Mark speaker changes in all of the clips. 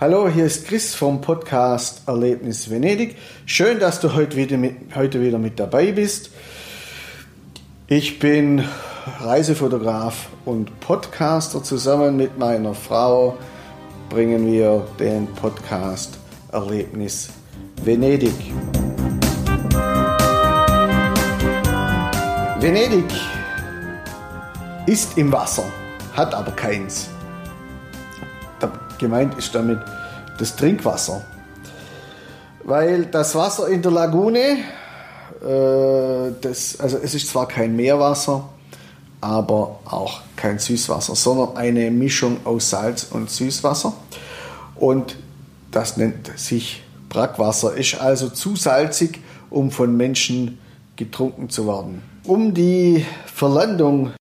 Speaker 1: Hallo, hier ist Chris vom Podcast Erlebnis Venedig. Schön, dass du heute wieder mit, heute wieder mit dabei bist. Ich bin Reisefotograf und Podcaster. Zusammen mit meiner Frau bringen wir den Podcast Erlebnis Venedig. Venedig ist im Wasser, hat aber keins. Gemeint ist damit das Trinkwasser. Weil das Wasser in der Lagune, äh, das, also es ist zwar kein Meerwasser, aber auch kein Süßwasser, sondern eine Mischung aus Salz und Süßwasser. Und das nennt sich Brackwasser, ist also zu salzig, um von Menschen getrunken zu werden. Um die Verlandung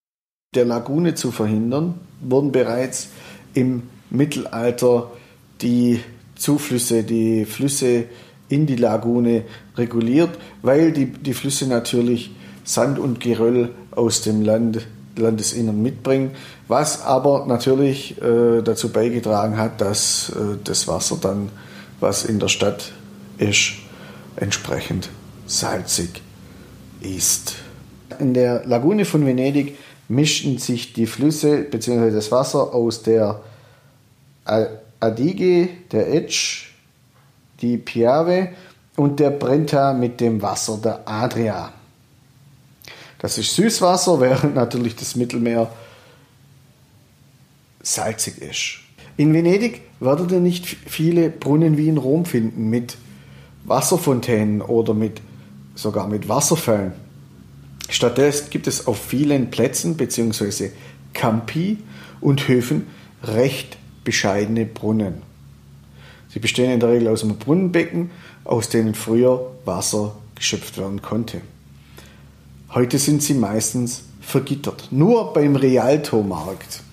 Speaker 1: der Lagune zu verhindern, wurden bereits im Mittelalter die Zuflüsse, die Flüsse in die Lagune reguliert, weil die, die Flüsse natürlich Sand und Geröll aus dem Land, Landesinnern mitbringen, was aber natürlich äh, dazu beigetragen hat, dass äh, das Wasser dann, was in der Stadt ist, entsprechend salzig ist. In der Lagune von Venedig mischten sich die Flüsse bzw. das Wasser aus der Adige, der Etsch, die Piave und der Brenta mit dem Wasser der Adria. Das ist Süßwasser, während natürlich das Mittelmeer salzig ist. In Venedig werdet ihr nicht viele Brunnen wie in Rom finden mit Wasserfontänen oder mit, sogar mit Wasserfällen. Stattdessen gibt es auf vielen Plätzen bzw. Campi und Höfen recht bescheidene Brunnen. Sie bestehen in der Regel aus einem Brunnenbecken, aus denen früher Wasser geschöpft werden konnte. Heute sind sie meistens vergittert. Nur beim Rialto-Markt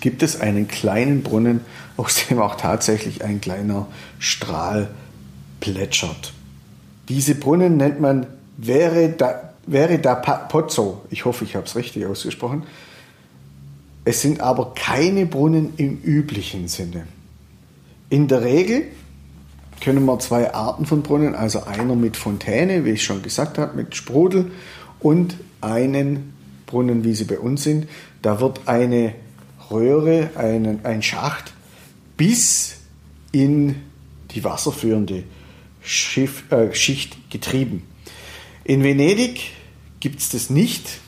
Speaker 1: gibt es einen kleinen Brunnen, aus dem auch tatsächlich ein kleiner Strahl plätschert. Diese Brunnen nennt man Vereda, Vereda Pozzo. Ich hoffe, ich habe es richtig ausgesprochen. Es sind aber keine Brunnen im üblichen Sinne. In der Regel können wir zwei Arten von Brunnen, also einer mit Fontäne, wie ich schon gesagt habe, mit Sprudel und einen Brunnen, wie sie bei uns sind. Da wird eine Röhre, einen, ein Schacht bis in die wasserführende Schiff, äh, Schicht getrieben. In Venedig gibt es das nicht.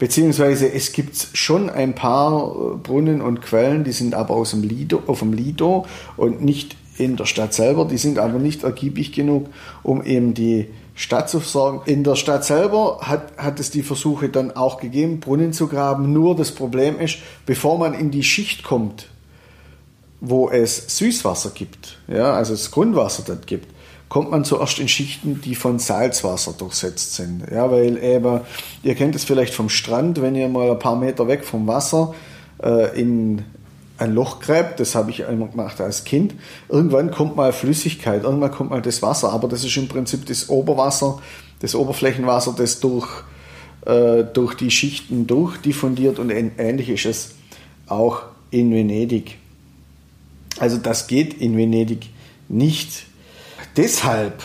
Speaker 1: Beziehungsweise es gibt schon ein paar äh, Brunnen und Quellen, die sind aber aus dem Lido, auf dem Lido und nicht in der Stadt selber. Die sind aber nicht ergiebig genug, um eben die Stadt zu versorgen. In der Stadt selber hat, hat es die Versuche dann auch gegeben, Brunnen zu graben. Nur das Problem ist, bevor man in die Schicht kommt, wo es Süßwasser gibt, ja, also das Grundwasser dort gibt, kommt man zuerst in Schichten, die von Salzwasser durchsetzt sind. Ja, weil eben, ihr kennt es vielleicht vom Strand, wenn ihr mal ein paar Meter weg vom Wasser äh, in ein Loch gräbt, das habe ich einmal gemacht als Kind. Irgendwann kommt mal Flüssigkeit, irgendwann kommt mal das Wasser, aber das ist im Prinzip das Oberwasser, das Oberflächenwasser, das durch, äh, durch die Schichten durchdiffundiert und ähnlich ist es auch in Venedig. Also das geht in Venedig nicht deshalb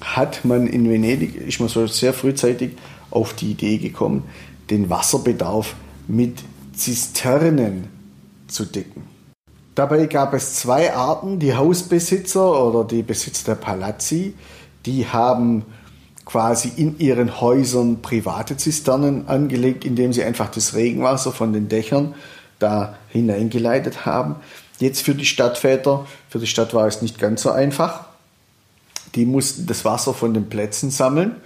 Speaker 1: hat man in Venedig, ist man so sehr frühzeitig auf die Idee gekommen, den Wasserbedarf mit Zisternen zu decken. Dabei gab es zwei Arten, die Hausbesitzer oder die Besitzer der Palazzi, die haben quasi in ihren Häusern private Zisternen angelegt, indem sie einfach das Regenwasser von den Dächern da hineingeleitet haben. Jetzt für die Stadtväter, für die Stadt war es nicht ganz so einfach. Die mussten das Wasser von den Plätzen sammeln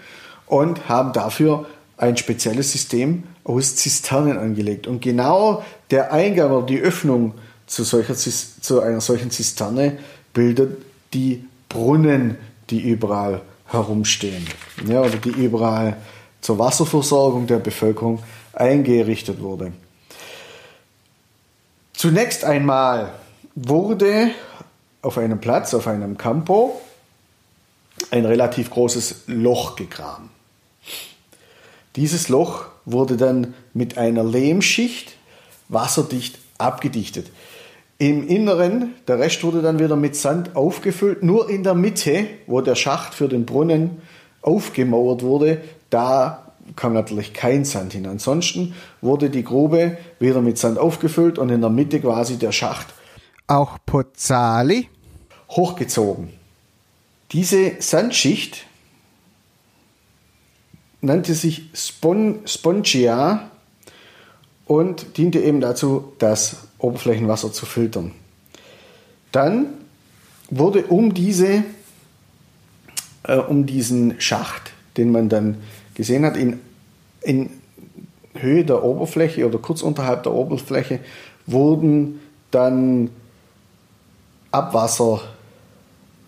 Speaker 1: und haben dafür ein spezielles System aus Zisternen angelegt. Und genau der Eingang oder die Öffnung zu, solcher, zu einer solchen Zisterne bildet die Brunnen, die überall herumstehen. Ja, oder die überall zur Wasserversorgung der Bevölkerung eingerichtet wurde. Zunächst einmal wurde auf einem Platz, auf einem Campo, ein relativ großes Loch gegraben. Dieses Loch wurde dann mit einer Lehmschicht wasserdicht abgedichtet. Im Inneren, der Rest wurde dann wieder mit Sand aufgefüllt. Nur in der Mitte, wo der Schacht für den Brunnen aufgemauert wurde, da kam natürlich kein Sand hin. Ansonsten wurde die Grube wieder mit Sand aufgefüllt und in der Mitte quasi der Schacht.
Speaker 2: Auch Pozzali?
Speaker 1: Hochgezogen. Diese Sandschicht nannte sich Spon Spongia und diente eben dazu, das Oberflächenwasser zu filtern. Dann wurde um, diese, äh, um diesen Schacht, den man dann gesehen hat, in, in Höhe der Oberfläche oder kurz unterhalb der Oberfläche, wurden dann Abwasser,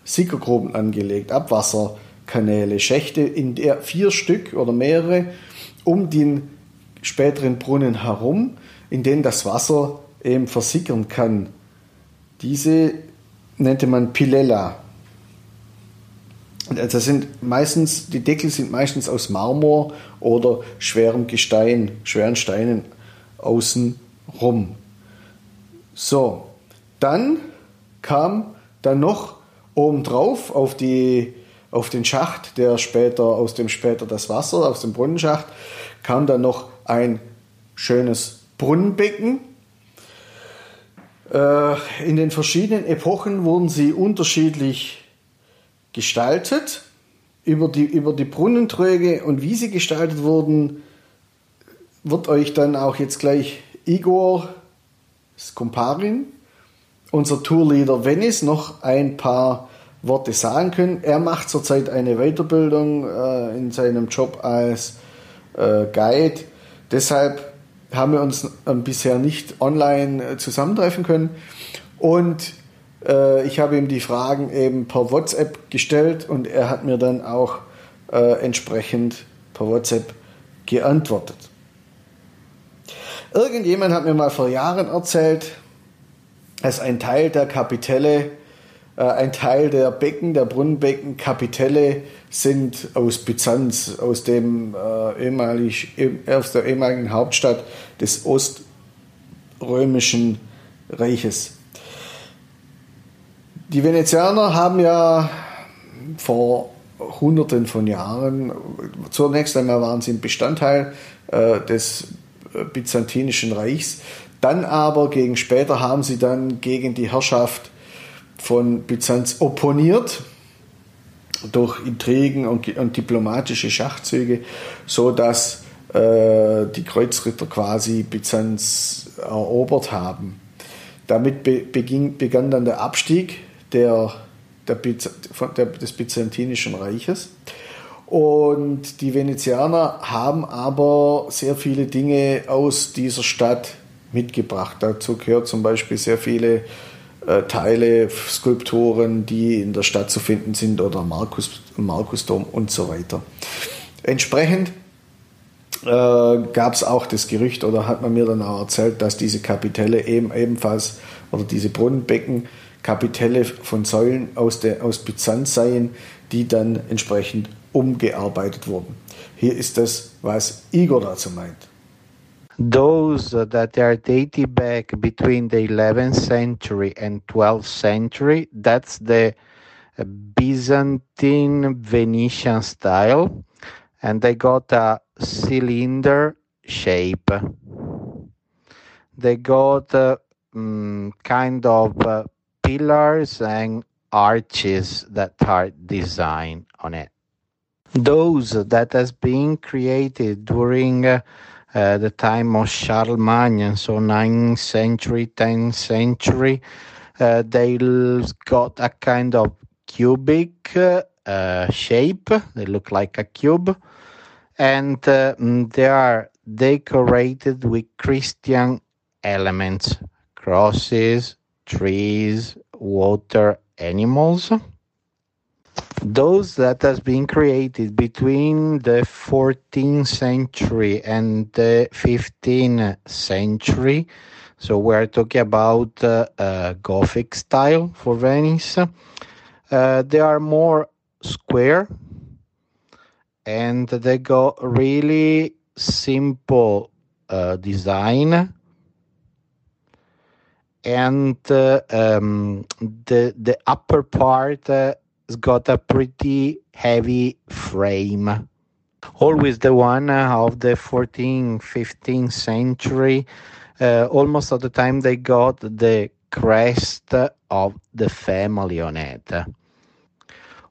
Speaker 1: Sickergruben angelegt, Abwasserkanäle, Schächte, in der vier Stück oder mehrere um den späteren Brunnen herum, in denen das Wasser eben versickern kann. Diese nannte man Pilella. Das sind meistens, die Deckel sind meistens aus Marmor oder schwerem Gestein, schweren Steinen außen rum. So, dann kam dann noch obendrauf auf, die, auf den Schacht, der später, aus dem später das Wasser, aus dem Brunnenschacht, kam dann noch ein schönes Brunnenbecken. Äh, in den verschiedenen Epochen wurden sie unterschiedlich gestaltet. Über die, über die Brunnenträge und wie sie gestaltet wurden, wird euch dann auch jetzt gleich Igor Skomparin, unser Tourleader Venice, noch ein paar Worte sagen können. Er macht zurzeit eine Weiterbildung äh, in seinem Job als äh, Guide. Deshalb haben wir uns bisher nicht online äh, zusammentreffen können. Und äh, ich habe ihm die Fragen eben per WhatsApp gestellt und er hat mir dann auch äh, entsprechend per WhatsApp geantwortet. Irgendjemand hat mir mal vor Jahren erzählt, dass ein Teil der Kapitelle, äh, ein Teil der Becken, der Brunnenbecken, Kapitelle sind aus Byzanz, aus, dem, äh, ehemalig, aus der ehemaligen Hauptstadt des Oströmischen Reiches. Die Venezianer haben ja vor Hunderten von Jahren, zunächst einmal waren sie ein Bestandteil äh, des Byzantinischen Reichs, dann aber gegen später haben sie dann gegen die Herrschaft von Byzanz opponiert durch Intrigen und, und diplomatische Schachzüge, so dass äh, die Kreuzritter quasi Byzanz erobert haben. Damit be beging, begann dann der Abstieg der, der, der, des Byzantinischen Reiches. Und die Venezianer haben aber sehr viele Dinge aus dieser Stadt mitgebracht. Dazu gehört zum Beispiel sehr viele äh, Teile, Skulpturen, die in der Stadt zu finden sind oder Markus, Markusdom und so weiter. Entsprechend äh, gab es auch das Gerücht oder hat man mir dann auch erzählt, dass diese Kapitelle eben ebenfalls oder diese Brunnenbecken Kapitelle von Säulen aus, der, aus Byzanz seien, die dann entsprechend umgearbeitet wurden. Hier ist das, was Igor dazu meint.
Speaker 2: Those that are dated back between the 11th century and 12th century that's the byzantine venetian style and they got a cylinder shape. They got uh, um, kind of uh, pillars and arches that are designed on it. Those that has been created during uh, uh, the time of Charlemagne, so 9th century, 10th century. Uh, they got a kind of cubic uh, shape. They look like a cube, and mm, they are decorated with Christian elements, crosses, trees, water, animals those that has been created between the 14th century and the 15th century. So we're talking about uh, uh, gothic style for venice. Uh, they are more square and they got really simple uh, design. And uh, um, the the upper part uh, has got a pretty heavy frame. Always the one of the 14th, 15th century. Uh, almost at the time they got the crest of the family on it.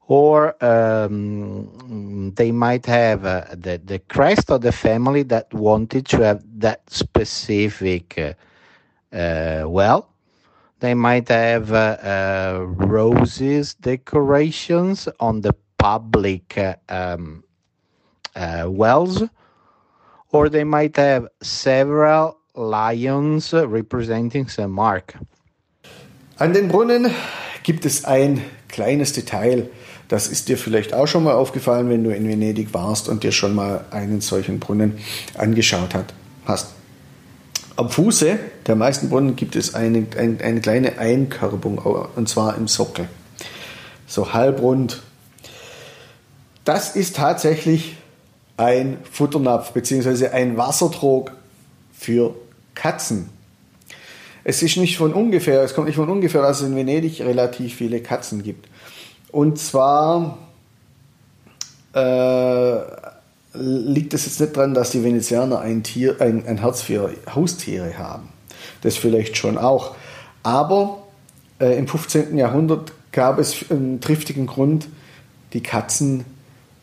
Speaker 2: Or um, they might have uh, the, the crest of the family that wanted to have that specific uh, uh, well. They might have uh, uh, roses decorations on the public uh, um, wells, or they might have several lions representing St. Mark.
Speaker 1: An den Brunnen gibt es ein kleines Detail. Das ist dir vielleicht auch schon mal aufgefallen, wenn du in Venedig warst und dir schon mal einen solchen Brunnen angeschaut hat, hast. Am Fuße der meisten Brunnen gibt es eine, eine, eine kleine Einkerbung, und zwar im Sockel. So halbrund. Das ist tatsächlich ein Futternapf bzw. ein Wassertrog für Katzen. Es ist nicht von ungefähr, es kommt nicht von ungefähr, dass es in Venedig relativ viele Katzen gibt. Und zwar äh, liegt es jetzt nicht daran, dass die Venezianer ein, Tier, ein, ein Herz für Haustiere haben. Das vielleicht schon auch. Aber äh, im 15. Jahrhundert gab es einen triftigen Grund, die Katzen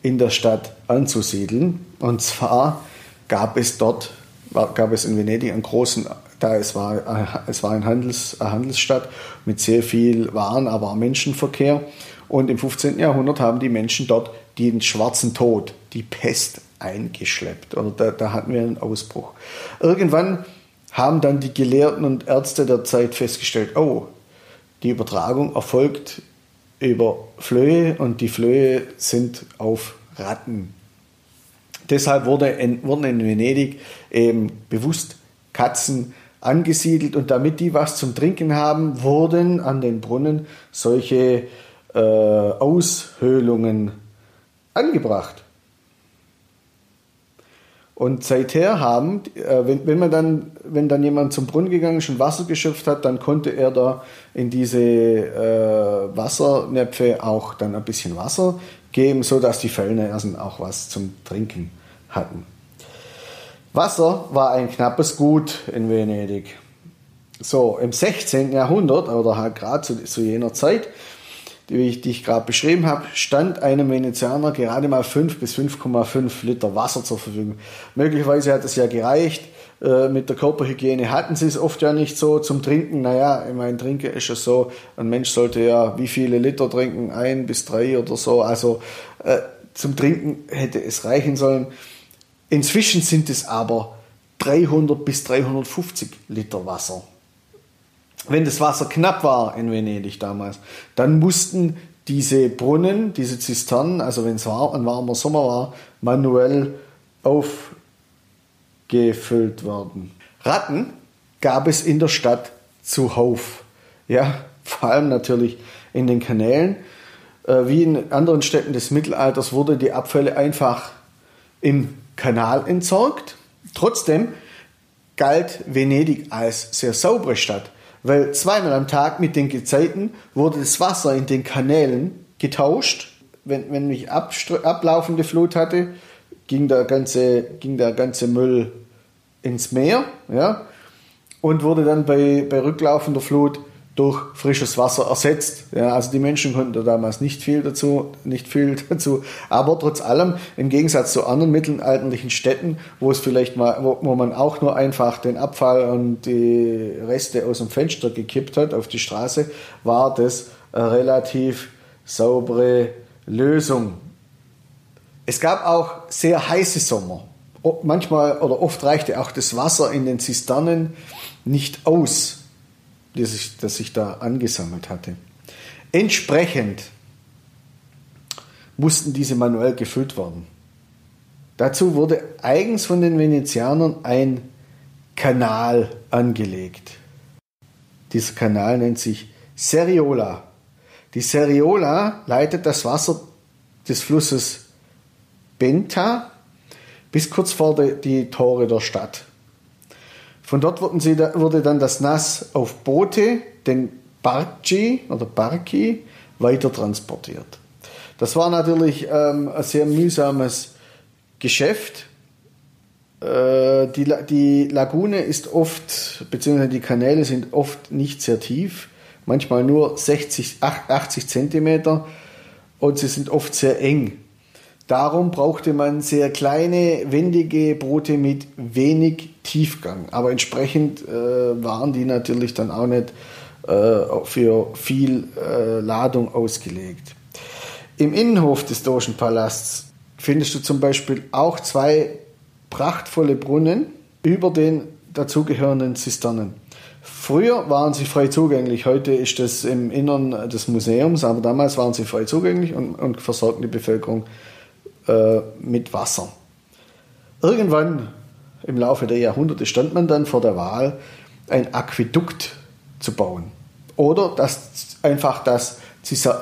Speaker 1: in der Stadt anzusiedeln. Und zwar gab es dort, gab es in Venedig einen großen da es war, es war ein Handels, eine Handelsstadt mit sehr viel Waren, aber auch Menschenverkehr. Und im 15. Jahrhundert haben die Menschen dort den schwarzen Tod, die Pest eingeschleppt. Oder da, da hatten wir einen Ausbruch. Irgendwann haben dann die Gelehrten und Ärzte der Zeit festgestellt, oh, die Übertragung erfolgt über Flöhe und die Flöhe sind auf Ratten. Deshalb wurde in, wurden in Venedig eben bewusst Katzen angesiedelt und damit die was zum Trinken haben, wurden an den Brunnen solche äh, Aushöhlungen angebracht. Und seither haben, äh, wenn, wenn man dann, wenn dann jemand zum Brunnen gegangen ist und Wasser geschöpft hat, dann konnte er da in diese äh, Wassernäpfe auch dann ein bisschen Wasser geben, sodass die Fellnersen auch was zum Trinken hatten. Wasser war ein knappes Gut in Venedig. So, im 16. Jahrhundert, oder gerade zu, zu, jener Zeit, die ich, die ich gerade beschrieben habe, stand einem Venezianer gerade mal 5 bis 5,5 Liter Wasser zur Verfügung. Möglicherweise hat es ja gereicht. Äh, mit der Körperhygiene hatten sie es oft ja nicht so zum Trinken. Naja, ich meine, Trinken ist ja so, ein Mensch sollte ja wie viele Liter trinken? Ein bis drei oder so. Also äh, zum Trinken hätte es reichen sollen. Inzwischen sind es aber 300 bis 350 Liter Wasser. Wenn das Wasser knapp war in Venedig damals, dann mussten diese Brunnen, diese Zisternen, also wenn es war, ein warmer Sommer war, manuell aufgefüllt werden. Ratten gab es in der Stadt zuhauf. Ja, vor allem natürlich in den Kanälen. Äh, wie in anderen Städten des Mittelalters wurde die Abfälle einfach im Kanal entsorgt. Trotzdem galt Venedig als sehr saubere Stadt, weil zweimal am Tag mit den Gezeiten wurde das Wasser in den Kanälen getauscht. Wenn, wenn ich ablaufende Flut hatte, ging der ganze, ging der ganze Müll ins Meer ja, und wurde dann bei, bei rücklaufender Flut durch frisches Wasser ersetzt. Ja, also die Menschen konnten da damals nicht viel dazu, nicht viel dazu. Aber trotz allem, im Gegensatz zu anderen mittelalterlichen Städten, wo es vielleicht mal, wo, wo man auch nur einfach den Abfall und die Reste aus dem Fenster gekippt hat auf die Straße, war das eine relativ saubere Lösung. Es gab auch sehr heiße Sommer. Manchmal oder oft reichte auch das Wasser in den Zisternen nicht aus das ich, das ich da angesammelt hatte. Entsprechend mussten diese manuell gefüllt werden. Dazu wurde eigens von den Venezianern ein Kanal angelegt. Dieser Kanal nennt sich Seriola. Die Seriola leitet das Wasser des Flusses Benta bis kurz vor die Tore der Stadt. Von dort wurde dann das Nass auf Boote, den Barci oder Barki, weiter transportiert. Das war natürlich ähm, ein sehr mühsames Geschäft. Äh, die, die Lagune ist oft, beziehungsweise die Kanäle sind oft nicht sehr tief, manchmal nur 60, 80 Zentimeter und sie sind oft sehr eng. Darum brauchte man sehr kleine, wendige Boote mit wenig Tiefgang. Aber entsprechend äh, waren die natürlich dann auch nicht äh, für viel äh, Ladung ausgelegt. Im Innenhof des Dogenpalasts findest du zum Beispiel auch zwei prachtvolle Brunnen über den dazugehörenden Zisternen. Früher waren sie frei zugänglich, heute ist das im Innern des Museums, aber damals waren sie frei zugänglich und, und versorgten die Bevölkerung äh, mit Wasser. Irgendwann im Laufe der Jahrhunderte stand man dann vor der Wahl, ein Aquädukt zu bauen oder das, einfach das,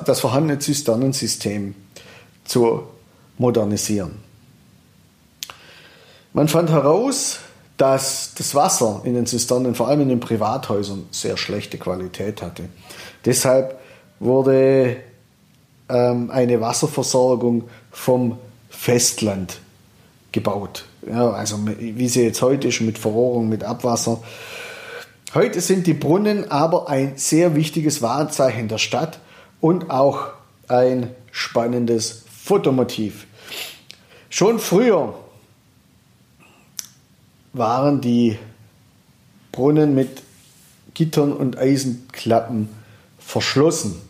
Speaker 1: das vorhandene Zisternensystem zu modernisieren. Man fand heraus, dass das Wasser in den Zisternen, vor allem in den Privathäusern, sehr schlechte Qualität hatte. Deshalb wurde ähm, eine Wasserversorgung vom Festland gebaut. Ja, also wie sie jetzt heute ist, mit Verrohrung, mit Abwasser. Heute sind die Brunnen aber ein sehr wichtiges Wahrzeichen der Stadt und auch ein spannendes Fotomotiv. Schon früher waren die Brunnen mit Gittern und Eisenklappen verschlossen.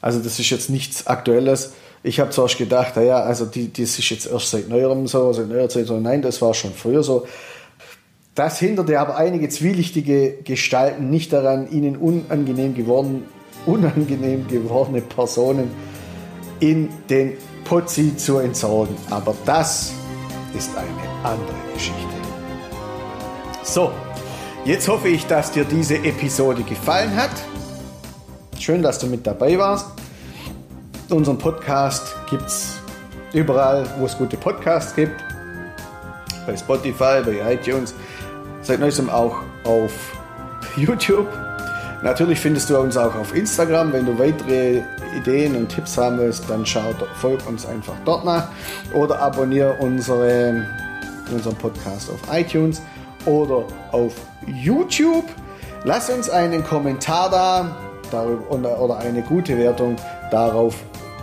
Speaker 1: Also das ist jetzt nichts Aktuelles. Ich habe zuerst gedacht, naja, also die, das ist jetzt erst seit neuerem so, seit neuer Zeit so. Nein, das war schon früher so. Das hinderte aber einige zwielichtige Gestalten nicht daran, ihnen unangenehm, geworden, unangenehm gewordene Personen in den Pozzi zu entsorgen. Aber das ist eine andere Geschichte. So, jetzt hoffe ich, dass dir diese Episode gefallen hat. Schön, dass du mit dabei warst. Unseren Podcast gibt es überall, wo es gute Podcasts gibt. Bei Spotify, bei iTunes. Seit neuestem auch auf YouTube. Natürlich findest du uns auch auf Instagram. Wenn du weitere Ideen und Tipps haben willst, dann schau, folg uns einfach dort nach oder abonniere unsere, unseren Podcast auf iTunes oder auf YouTube. Lass uns einen Kommentar da darüber, oder eine gute Wertung. Darauf,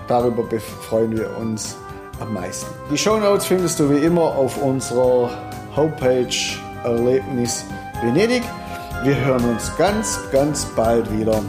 Speaker 1: darüber freuen wir uns am meisten. Die Show Notes findest du wie immer auf unserer Homepage Erlebnis Venedig. Wir hören uns ganz, ganz bald wieder.